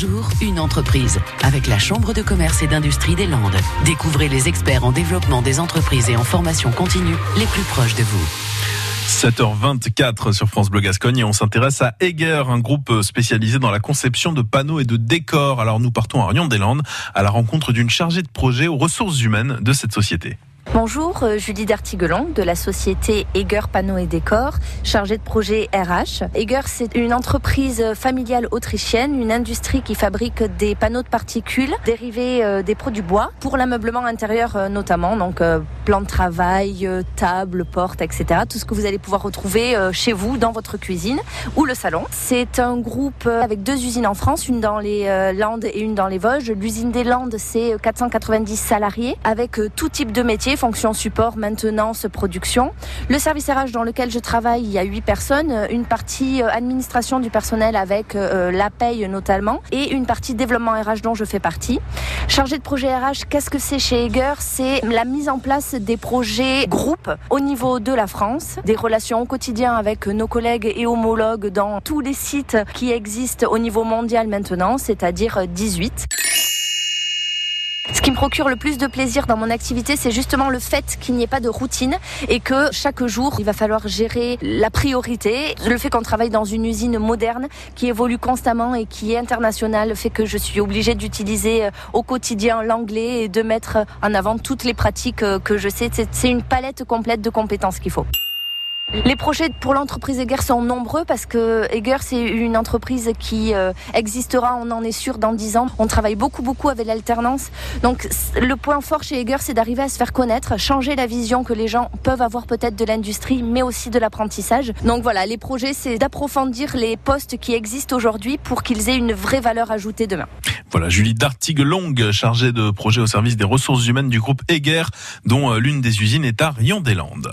jour, une entreprise. Avec la Chambre de commerce et d'industrie des Landes. Découvrez les experts en développement des entreprises et en formation continue les plus proches de vous. 7h24 sur France Bleu Gascogne et on s'intéresse à Eger, un groupe spécialisé dans la conception de panneaux et de décors. Alors nous partons à Rion-des-Landes à la rencontre d'une chargée de projet aux ressources humaines de cette société. Bonjour, euh, Julie Dartiguelon de la société Eger Panneaux et Décors, chargée de projet RH. Eger, c'est une entreprise familiale autrichienne, une industrie qui fabrique des panneaux de particules dérivés euh, des produits bois pour l'ameublement intérieur euh, notamment, donc plan de travail, table, porte, etc. Tout ce que vous allez pouvoir retrouver chez vous, dans votre cuisine ou le salon. C'est un groupe avec deux usines en France, une dans les Landes et une dans les Vosges. L'usine des Landes, c'est 490 salariés avec tout type de métier fonction support, maintenance, production. Le service RH dans lequel je travaille, il y a huit personnes, une partie euh, administration du personnel avec euh, la paye notamment et une partie développement RH dont je fais partie. Chargé de projet RH, qu'est-ce que c'est chez Eger C'est la mise en place des projets groupes au niveau de la France, des relations au quotidien avec nos collègues et homologues dans tous les sites qui existent au niveau mondial maintenant, c'est-à-dire 18. Ce qui me procure le plus de plaisir dans mon activité, c'est justement le fait qu'il n'y ait pas de routine et que chaque jour, il va falloir gérer la priorité. Le fait qu'on travaille dans une usine moderne qui évolue constamment et qui est internationale fait que je suis obligée d'utiliser euh, au quotidien l'anglais et de mettre en avant toutes les pratiques euh, que je sais. C'est une palette complète de compétences qu'il faut. Les projets pour l'entreprise Eger sont nombreux parce que Eger c'est une entreprise qui euh, existera, on en est sûr, dans 10 ans. On travaille beaucoup beaucoup avec l'alternance. Donc le point fort chez Eger c'est d'arriver à se faire connaître, changer la vision que les gens peuvent avoir peut-être de l'industrie, mais aussi de l'apprentissage. Donc voilà, les projets c'est d'approfondir les postes qui existent aujourd'hui pour qu'ils aient une vraie valeur ajoutée demain. Voilà, Julie Dartigue-Longue, chargée de projet au service des ressources humaines du groupe Eger, dont euh, l'une des usines est à Rion-des-Landes